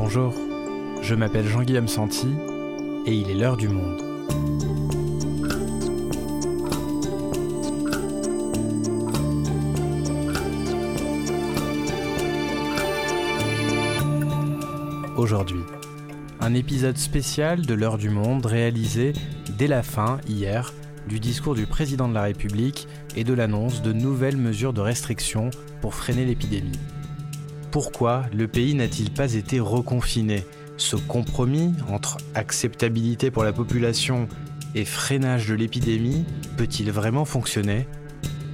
Bonjour, je m'appelle Jean-Guillaume Santi et il est l'heure du monde. Aujourd'hui, un épisode spécial de l'heure du monde réalisé dès la fin, hier, du discours du président de la République et de l'annonce de nouvelles mesures de restriction pour freiner l'épidémie. Pourquoi le pays n'a-t-il pas été reconfiné? Ce compromis entre acceptabilité pour la population et freinage de l'épidémie peut-il vraiment fonctionner?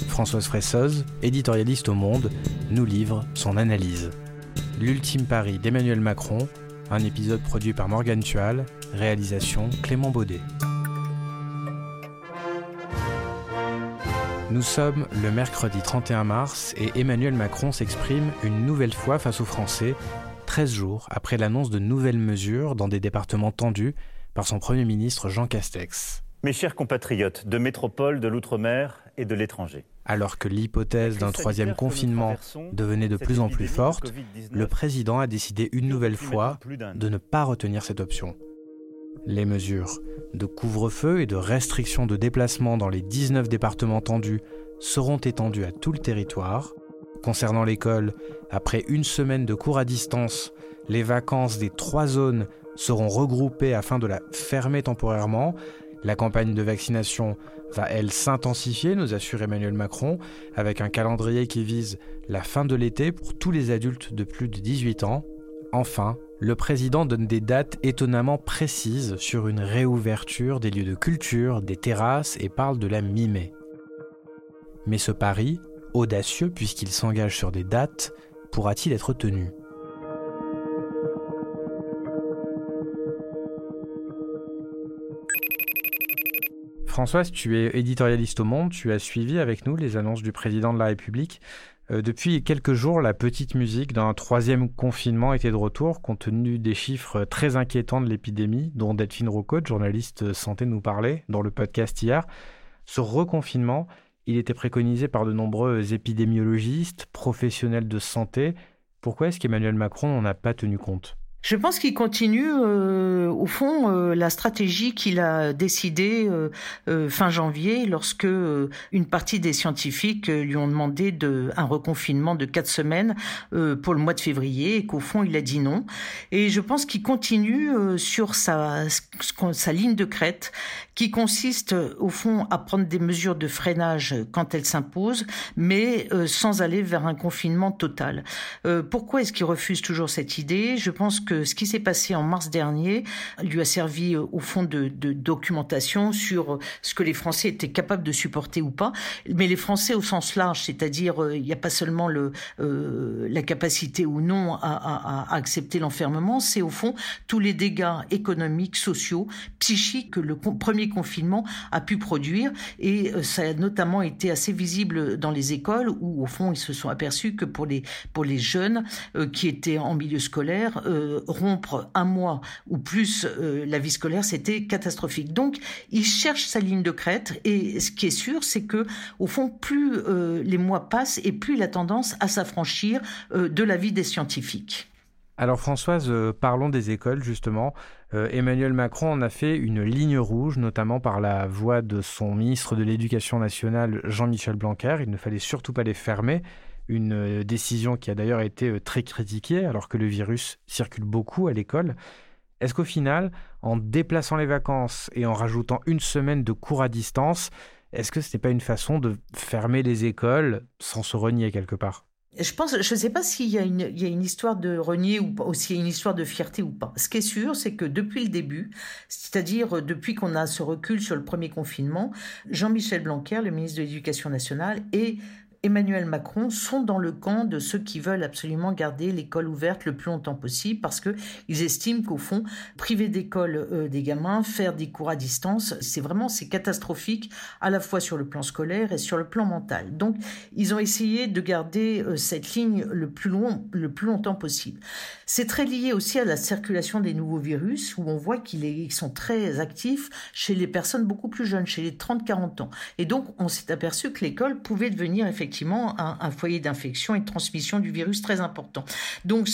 Françoise Fressoz, éditorialiste au Monde, nous livre son analyse. L'ultime pari d'Emmanuel Macron, un épisode produit par Morgane Tual, réalisation Clément Baudet. Nous sommes le mercredi 31 mars et Emmanuel Macron s'exprime une nouvelle fois face aux Français, 13 jours après l'annonce de nouvelles mesures dans des départements tendus par son Premier ministre Jean Castex. Mes chers compatriotes de métropole, de l'outre-mer et de l'étranger. Alors que l'hypothèse d'un troisième confinement devenait de plus en plus forte, le président a décidé une nouvelle fois de ne pas retenir cette option. Les mesures de couvre-feu et de restriction de déplacement dans les 19 départements tendus seront étendues à tout le territoire. Concernant l'école, après une semaine de cours à distance, les vacances des trois zones seront regroupées afin de la fermer temporairement. La campagne de vaccination va, elle, s'intensifier, nous assure Emmanuel Macron, avec un calendrier qui vise la fin de l'été pour tous les adultes de plus de 18 ans. Enfin, le président donne des dates étonnamment précises sur une réouverture des lieux de culture, des terrasses et parle de la mi-mai. Mais ce pari, audacieux puisqu'il s'engage sur des dates, pourra-t-il être tenu? Françoise, tu es éditorialiste au Monde, tu as suivi avec nous les annonces du président de la République. Euh, depuis quelques jours, la petite musique d'un troisième confinement était de retour, compte tenu des chiffres très inquiétants de l'épidémie, dont Delphine Rocotte, journaliste santé, nous parlait dans le podcast hier. Ce reconfinement, il était préconisé par de nombreux épidémiologistes, professionnels de santé. Pourquoi est-ce qu'Emmanuel Macron n'en a pas tenu compte? Je pense qu'il continue, euh, au fond, euh, la stratégie qu'il a décidée euh, fin janvier, lorsque une partie des scientifiques lui ont demandé de, un reconfinement de quatre semaines pour le mois de février, et qu'au fond, il a dit non. Et je pense qu'il continue sur sa, sa ligne de crête, qui consiste, au fond, à prendre des mesures de freinage quand elles s'imposent, mais sans aller vers un confinement total. pourquoi est-ce qu'il refuse toujours cette idée? Je pense que ce qui s'est passé en mars dernier lui a servi euh, au fond de, documentation sur euh, ce que les Français étaient capables de supporter ou pas. Mais les Français au sens large, c'est-à-dire euh, il n'y a pas seulement le, la capacité ou non à, accepter l'enfermement, c'est au fond tous les dégâts économiques, sociaux, psychiques que le premier confinement a pu produire. Et ça a notamment été assez visible dans les écoles où au fond ils se sont aperçus que pour les, pour les jeunes qui étaient en milieu scolaire, rompre un mois ou plus euh, la vie scolaire, c'était catastrophique. Donc, il cherche sa ligne de crête et ce qui est sûr, c'est que au fond, plus euh, les mois passent et plus il a tendance à s'affranchir euh, de la vie des scientifiques. Alors Françoise, parlons des écoles justement. Emmanuel Macron en a fait une ligne rouge, notamment par la voix de son ministre de l'Éducation nationale, Jean-Michel Blanquer. Il ne fallait surtout pas les fermer une euh, décision qui a d'ailleurs été euh, très critiquée alors que le virus circule beaucoup à l'école. Est-ce qu'au final, en déplaçant les vacances et en rajoutant une semaine de cours à distance, est-ce que ce n'est pas une façon de fermer les écoles sans se renier quelque part? Je pense, je ne sais pas s'il y, a une, histoire de renier ou, ou s'il y a une histoire de fierté ou pas. Ce qui est sûr, c'est que depuis le début, c'est-à-dire depuis qu'on a ce recul sur le premier confinement, Jean-Michel Blanquer, le ministre de l'Éducation nationale, et Emmanuel Macron sont dans le camp de ceux qui veulent absolument garder l'école ouverte le plus longtemps possible parce que ils estiment qu'au fond, priver d'école euh, des gamins, faire des cours à distance, c'est vraiment c'est catastrophique à la fois sur le plan scolaire et sur le plan mental. Donc, ils ont essayé de garder euh, cette ligne le plus long, le plus longtemps possible. C'est très lié aussi à la circulation des nouveaux virus où on voit qu'ils sont très actifs chez les personnes beaucoup plus jeunes, chez les 30-40 ans. Et donc, on s'est aperçu que l'école pouvait devenir effectivement un, foyer d'infection et de transmission du virus très important. Donc,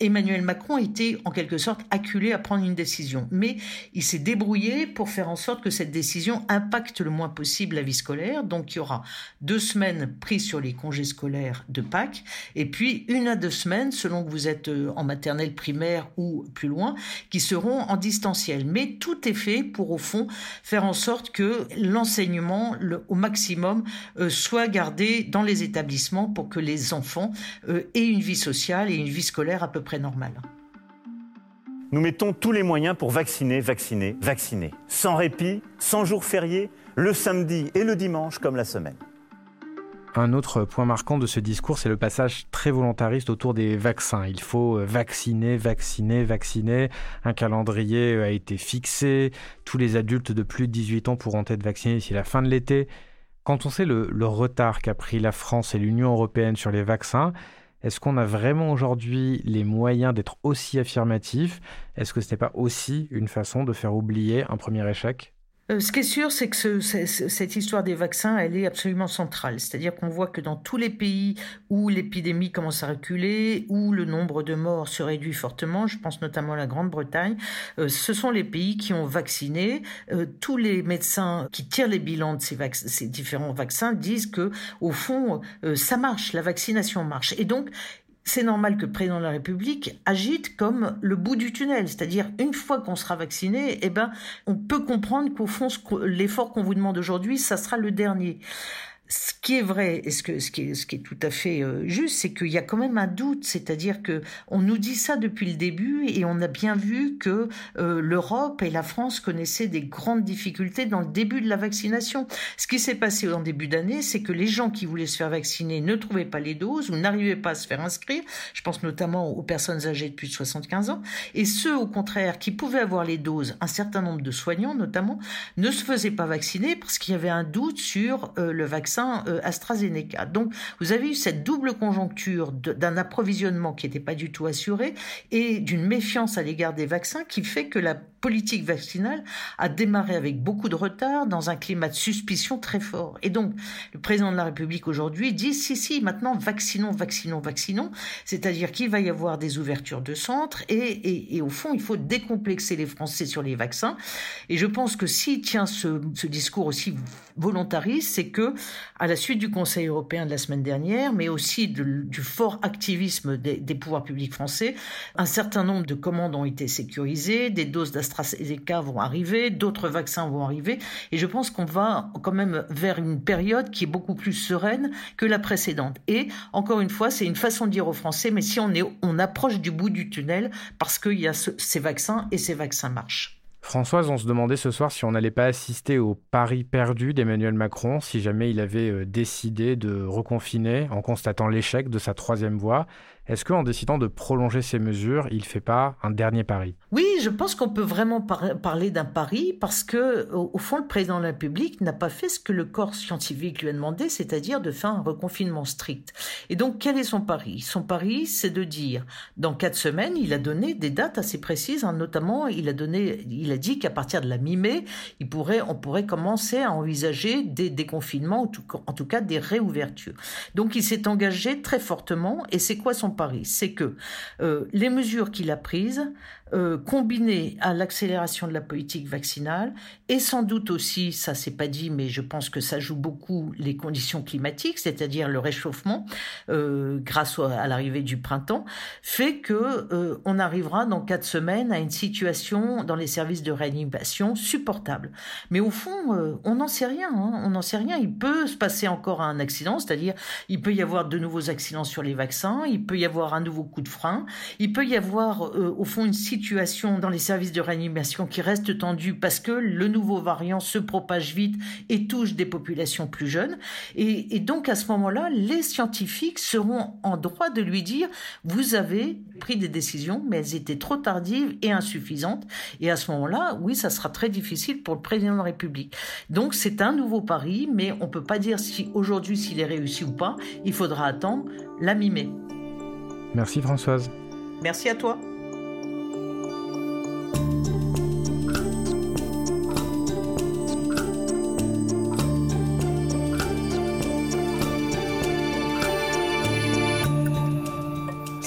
Emmanuel Macron était en quelque sorte acculé à prendre une décision. Mais il s'est débrouillé pour faire en sorte que cette décision impacte le moins possible la vie scolaire. Donc il y aura deux semaines prises sur les congés scolaires de Pâques et puis une à deux semaines, selon que vous êtes euh, en maternelle primaire ou plus loin, qui seront en distanciel. Mais tout est fait pour au fond faire en sorte que l'enseignement au maximum euh, soit gardé dans les établissements pour que les enfants euh, aient une vie sociale et une vie scolaire à peu près normale. Nous mettons tous les moyens pour vacciner, vacciner, vacciner. Sans répit, sans jours fériés, le samedi et le dimanche comme la semaine. Un autre point marquant de ce discours, c'est le passage très volontariste autour des vaccins. Il faut vacciner, vacciner, vacciner. Un calendrier a été fixé. Tous les adultes de plus de 18 ans pourront être vaccinés d'ici la fin de l'été. Quand on sait le, le retard qu'a pris la France et l'Union européenne sur les vaccins, est-ce qu'on a vraiment aujourd'hui les moyens d'être aussi affirmatif Est-ce que ce n'est pas aussi une façon de faire oublier un premier échec? Euh, ce qui est sûr, c'est que cette histoire des vaccins, elle est absolument centrale. C'est-à-dire qu'on voit que dans tous les pays où l'épidémie commence à reculer, où le nombre de morts se réduit fortement, je pense notamment à la Grande-Bretagne, euh, ce sont les pays qui ont vacciné. Euh, tous les médecins qui tirent les bilans de ces, ces différents vaccins disent que, au fond, ça marche, la vaccination marche. Et donc, c'est normal que le président de la République agite comme le bout du tunnel, c'est-à-dire une fois qu'on sera vacciné, eh ben, on peut comprendre qu'au fond, l'effort qu'on vous demande aujourd'hui, ça sera le dernier ce qui est vrai et ce, que, ce, qui, est, tout à fait euh, juste, c'est qu'il y a quand même un doute, c'est-à-dire que on nous dit ça depuis le début et on a bien vu que euh, l'Europe et la France connaissaient des grandes difficultés dans le début de la vaccination. Ce qui s'est passé en début d'année, c'est que les gens qui voulaient se faire vacciner ne trouvaient pas les doses ou n'arrivaient pas à se faire inscrire. Je pense notamment aux personnes âgées de plus de 75 ans et ceux au contraire qui pouvaient avoir les doses, un certain nombre de soignants notamment, ne se faisaient pas vacciner parce qu'il y avait un doute sur euh, le vaccin euh, AstraZeneca. Donc, vous avez eu cette double conjoncture d'un approvisionnement qui n'était pas du tout assuré et d'une méfiance à l'égard des vaccins qui fait que la politique vaccinale a démarré avec beaucoup de retard dans un climat de suspicion très fort. Et donc, le président de la République aujourd'hui dit si, si, maintenant vaccinons, vaccinons, vaccinons. C'est-à-dire qu'il va y avoir des ouvertures de centres et, et, au fond, il faut décomplexer les Français sur les vaccins. Et je pense que s'il tient ce, ce discours aussi volontariste, c'est que à la suite du Conseil européen de la semaine dernière, mais aussi du fort activisme des, pouvoirs publics français, un certain nombre de commandes ont été sécurisées, des doses d'AstraZeneca vont arriver, d'autres vaccins vont arriver, et je pense qu'on va quand même vers une période qui est beaucoup plus sereine que la précédente. Et encore une fois, c'est une façon de dire aux Français, mais si on est, on approche du bout du tunnel parce qu'il y a ces vaccins et ces vaccins marchent. Françoise, on se demandait ce soir si on n'allait pas assister au pari perdu d'Emmanuel Macron si jamais il avait euh, décidé de reconfiner en constatant l'échec de sa troisième voie. Est-ce qu'en décidant de prolonger ces mesures, il ne fait pas un dernier pari? Oui, je pense qu'on peut vraiment parler d'un pari parce que, au, fond, le président de la République n'a pas fait ce que le corps scientifique lui a demandé, c'est-à-dire de faire un reconfinement strict. Et donc, quel est son pari? Son pari, c'est de dire, dans quatre semaines, il a donné des dates assez précises, hein, notamment, il a donné, il a dit qu'à partir de la mi-mai, on pourrait commencer à envisager des déconfinements, en tout cas des réouvertures. Donc, il s'est engagé très fortement. Et c'est quoi son Paris, c'est que euh, les mesures qu'il a prises euh, combiné à l'accélération de la politique vaccinale et sans doute aussi, ça c'est pas dit, mais je pense que ça joue beaucoup les conditions climatiques, c'est-à-dire le réchauffement euh, grâce à l'arrivée du printemps, fait que euh, on arrivera dans quatre semaines à une situation dans les services de réanimation supportable. Mais au fond, on n'en sait rien, hein, on n'en sait rien. Il peut se passer encore un accident, c'est-à-dire il peut y avoir de nouveaux accidents sur les vaccins, il peut y avoir un nouveau coup de frein, il peut y avoir au fond une situation situation dans les services de réanimation qui reste tendue parce que le nouveau variant se propage vite et touche des populations plus jeunes. Et, donc à ce moment-là, les scientifiques seront en droit de lui dire, vous avez pris des décisions, mais elles étaient trop tardives et insuffisantes. Et à ce moment-là, oui, ça sera très difficile pour le président de la République. Donc c'est un nouveau pari, mais on peut pas dire si aujourd'hui s'il est réussi ou pas. Il faudra attendre la mi-mai. Merci Françoise. Merci à toi.